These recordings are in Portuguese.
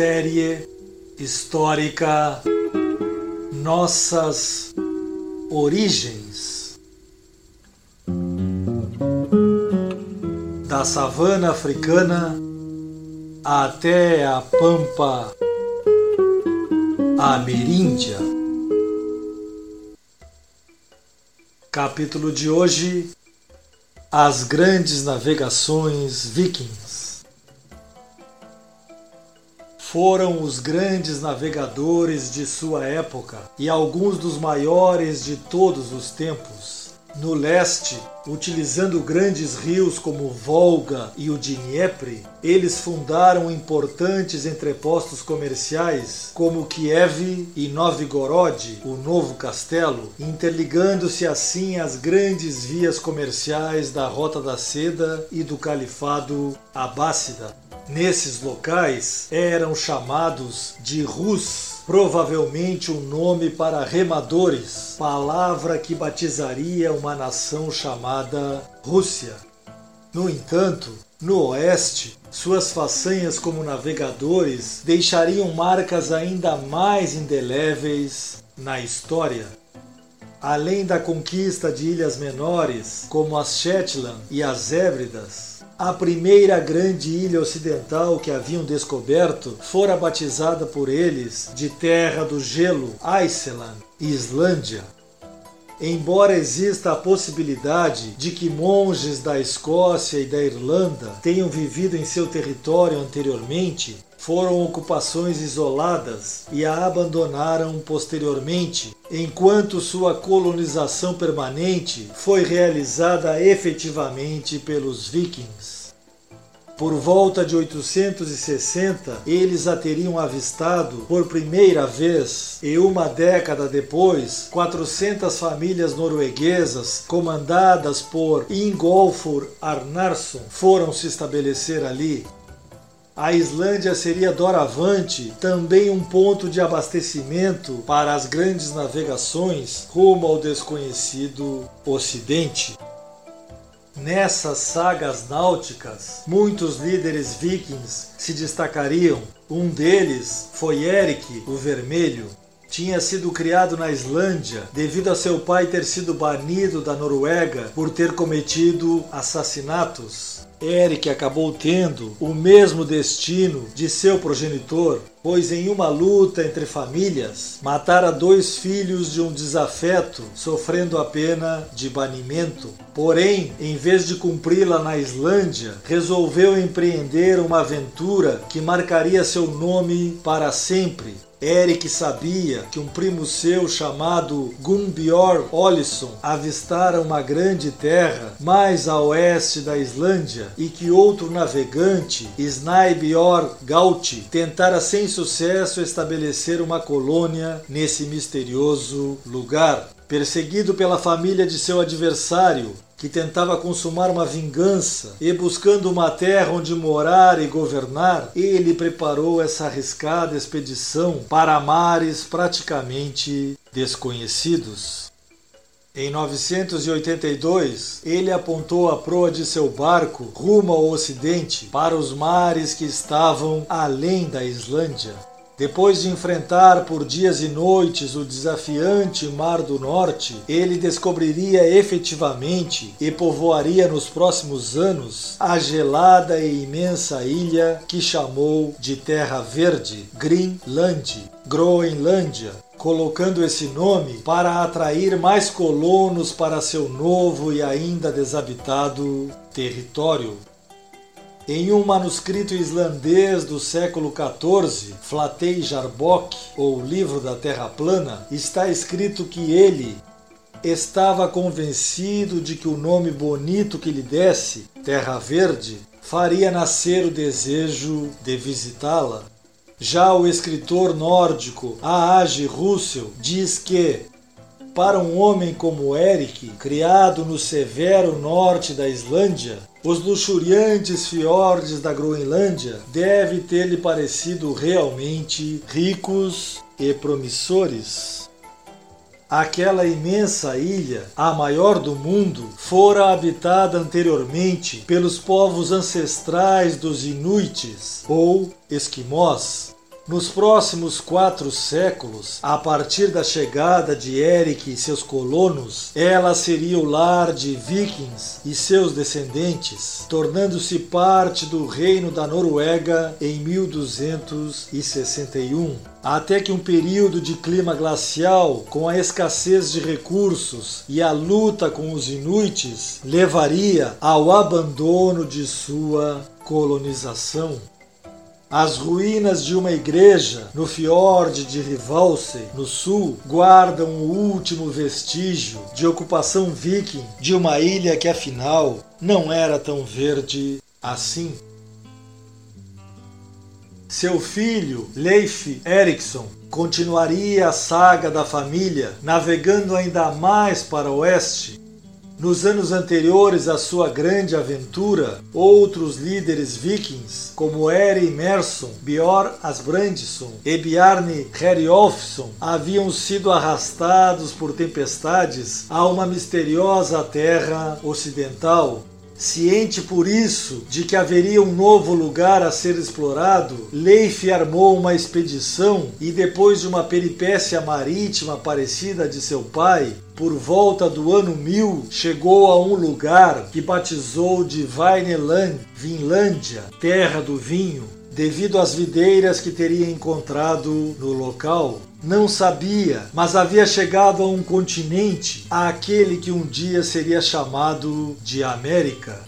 Série histórica Nossas Origens da savana africana até a pampa ameríndia. Capítulo de hoje: As grandes navegações vikings foram os grandes navegadores de sua época e alguns dos maiores de todos os tempos. No leste, utilizando grandes rios como o Volga e o Dnieper, eles fundaram importantes entrepostos comerciais como Kiev e Novgorod, o novo castelo, interligando-se assim às grandes vias comerciais da Rota da Seda e do Califado Abássida. Nesses locais eram chamados de Rus, provavelmente um nome para remadores, palavra que batizaria uma nação chamada Rússia. No entanto, no oeste, suas façanhas como navegadores deixariam marcas ainda mais indeléveis na história. Além da conquista de ilhas menores, como as Shetland e as Hébridas, a primeira grande ilha ocidental que haviam descoberto fora batizada por eles de Terra do Gelo, Iceland, Islândia. Embora exista a possibilidade de que monges da Escócia e da Irlanda tenham vivido em seu território anteriormente, foram ocupações isoladas e a abandonaram posteriormente, enquanto sua colonização permanente foi realizada efetivamente pelos vikings. Por volta de 860, eles a teriam avistado por primeira vez, e uma década depois, 400 famílias norueguesas, comandadas por Ingolfur Arnarsson, foram se estabelecer ali. A Islândia seria doravante também um ponto de abastecimento para as grandes navegações rumo ao desconhecido Ocidente. Nessas sagas náuticas, muitos líderes vikings se destacariam. Um deles foi Eric o Vermelho. Tinha sido criado na Islândia devido a seu pai ter sido banido da Noruega por ter cometido assassinatos. Eric acabou tendo o mesmo destino de seu progenitor, pois em uma luta entre famílias, matara dois filhos de um desafeto, sofrendo a pena de banimento. Porém, em vez de cumpri-la na Islândia, resolveu empreender uma aventura que marcaria seu nome para sempre Eric sabia que um primo seu chamado Gunnbjorn Olisson avistara uma grande terra mais a oeste da Islândia e que outro navegante, Snæbjörn Gauti, tentara sem sucesso estabelecer uma colônia nesse misterioso lugar. Perseguido pela família de seu adversário, que tentava consumar uma vingança e buscando uma terra onde morar e governar, ele preparou essa arriscada expedição para mares praticamente desconhecidos. Em 982, ele apontou a proa de seu barco rumo ao ocidente para os mares que estavam além da Islândia. Depois de enfrentar por dias e noites o desafiante Mar do Norte, ele descobriria efetivamente e povoaria nos próximos anos a gelada e imensa ilha que chamou de Terra Verde, Greenland, Groenlândia, colocando esse nome para atrair mais colonos para seu novo e ainda desabitado território. Em um manuscrito islandês do século XIV, Flatey Jarbok, ou Livro da Terra Plana, está escrito que ele estava convencido de que o nome bonito que lhe desse, Terra Verde, faria nascer o desejo de visitá-la. Já o escritor nórdico A.A.G. Russell diz que, para um homem como Eric, criado no severo norte da Islândia, os luxuriantes fiordes da Groenlândia devem ter-lhe parecido realmente ricos e promissores. Aquela imensa ilha, a maior do mundo, fora habitada anteriormente pelos povos ancestrais dos Inuites ou Esquimós, nos próximos quatro séculos, a partir da chegada de Eric e seus colonos, ela seria o lar de vikings e seus descendentes, tornando-se parte do reino da Noruega em 1261 até que um período de clima glacial, com a escassez de recursos e a luta com os inuites, levaria ao abandono de sua colonização. As ruínas de uma igreja no fiord de Rivalse, no sul, guardam o último vestígio de ocupação viking de uma ilha que afinal não era tão verde assim. Seu filho, Leif Erikson, continuaria a saga da família, navegando ainda mais para o oeste, nos anos anteriores à sua grande aventura, outros líderes vikings, como Eri Merson, Bjorn Asbrandsson e Bjarni Herjolfsson, haviam sido arrastados por tempestades a uma misteriosa terra ocidental, Ciente por isso de que haveria um novo lugar a ser explorado, Leif armou uma expedição e, depois de uma peripécia marítima parecida de seu pai, por volta do ano 1000, chegou a um lugar que batizou de Vineland, Vinlândia, terra do vinho, devido às videiras que teria encontrado no local. Não sabia, mas havia chegado a um continente, àquele que um dia seria chamado de América.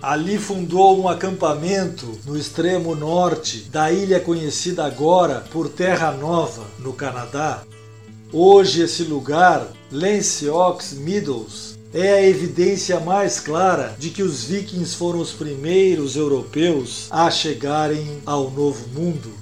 Ali fundou um acampamento no extremo norte da ilha conhecida agora por Terra Nova, no Canadá. Hoje esse lugar, Lance Ox Meadows, é a evidência mais clara de que os vikings foram os primeiros europeus a chegarem ao Novo Mundo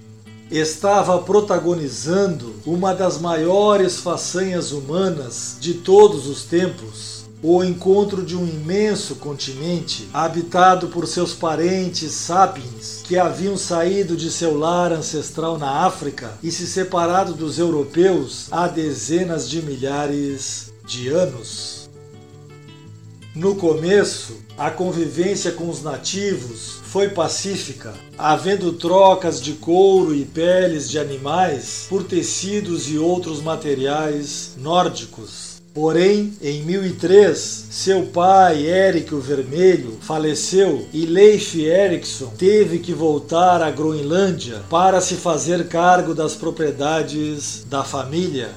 estava protagonizando uma das maiores façanhas humanas de todos os tempos. O encontro de um imenso continente habitado por seus parentes sapiens que haviam saído de seu lar ancestral na África e se separado dos europeus há dezenas de milhares de anos. No começo, a convivência com os nativos foi pacífica, havendo trocas de couro e peles de animais por tecidos e outros materiais nórdicos. Porém, em 1003, seu pai, Eric o Vermelho, faleceu e Leif Erikson teve que voltar à Groenlândia para se fazer cargo das propriedades da família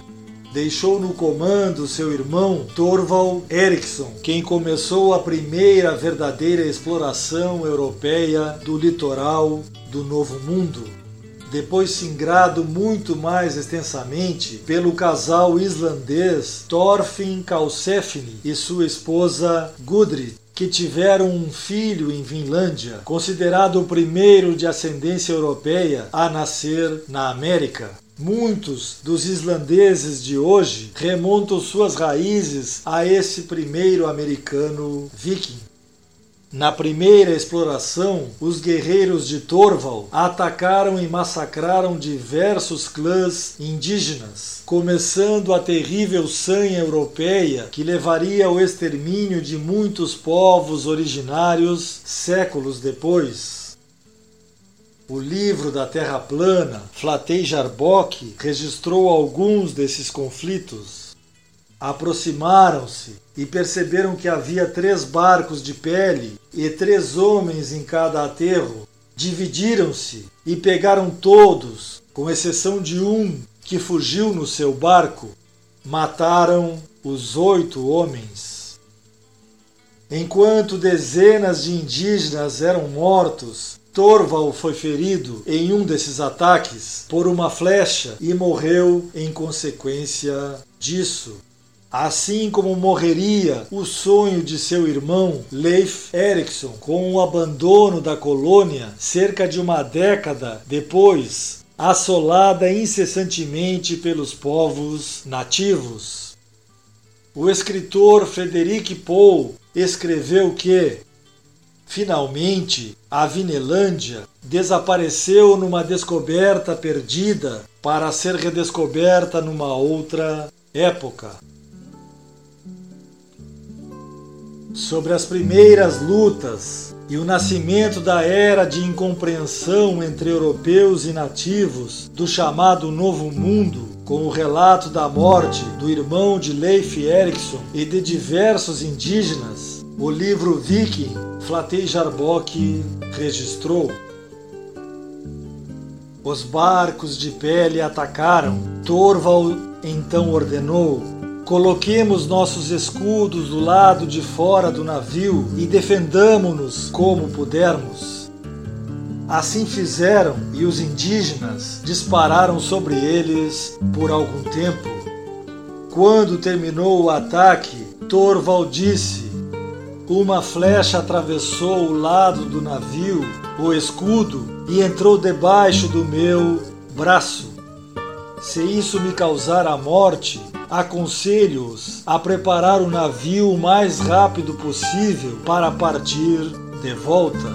deixou no comando seu irmão Thorvald Eriksson, quem começou a primeira verdadeira exploração europeia do litoral do Novo Mundo. Depois singrado muito mais extensamente pelo casal islandês Thorfinn Karlsefni e sua esposa Gudrid, que tiveram um filho em Vinlândia, considerado o primeiro de ascendência europeia a nascer na América. Muitos dos islandeses de hoje remontam suas raízes a esse primeiro americano viking. Na primeira exploração, os guerreiros de Torval atacaram e massacraram diversos clãs indígenas, começando a terrível sanha europeia que levaria ao extermínio de muitos povos originários séculos depois. O livro da Terra Plana, Flatei Jarbock, registrou alguns desses conflitos. Aproximaram-se e perceberam que havia três barcos de pele e três homens em cada aterro. Dividiram-se e pegaram todos, com exceção de um que fugiu no seu barco. Mataram os oito homens. Enquanto dezenas de indígenas eram mortos, Torval foi ferido em um desses ataques por uma flecha e morreu em consequência disso. assim como morreria o sonho de seu irmão Leif Erikson com o abandono da colônia cerca de uma década depois, assolada incessantemente pelos povos nativos. O escritor Frederic Pohl escreveu que, finalmente, a Vinelândia desapareceu numa descoberta perdida para ser redescoberta numa outra época. sobre as primeiras lutas e o nascimento da era de incompreensão entre europeus e nativos do chamado Novo Mundo, com o relato da morte do irmão de Leif Erikson e de diversos indígenas, o livro Viking Flatei Jarbock registrou. Os barcos de pele atacaram. Torvald então ordenou Coloquemos nossos escudos do lado de fora do navio e defendamo-nos como pudermos. Assim fizeram e os indígenas dispararam sobre eles por algum tempo. Quando terminou o ataque, Torval disse: Uma flecha atravessou o lado do navio, o escudo, e entrou debaixo do meu braço. Se isso me causar a morte, aconselho-os a preparar o navio o mais rápido possível para partir de volta.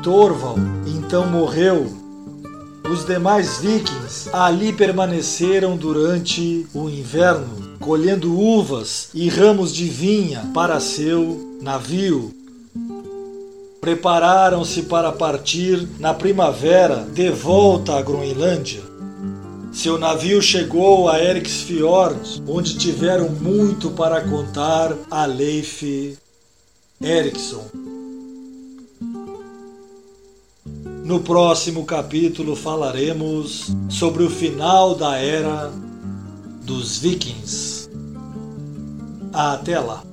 Torval então morreu. Os demais vikings ali permaneceram durante o inverno, colhendo uvas e ramos de vinha para seu navio. Prepararam-se para partir na primavera de volta à Groenlândia. Seu navio chegou a Eriksfjord, onde tiveram muito para contar a Leif Erikson. No próximo capítulo falaremos sobre o final da era dos Vikings. Até lá!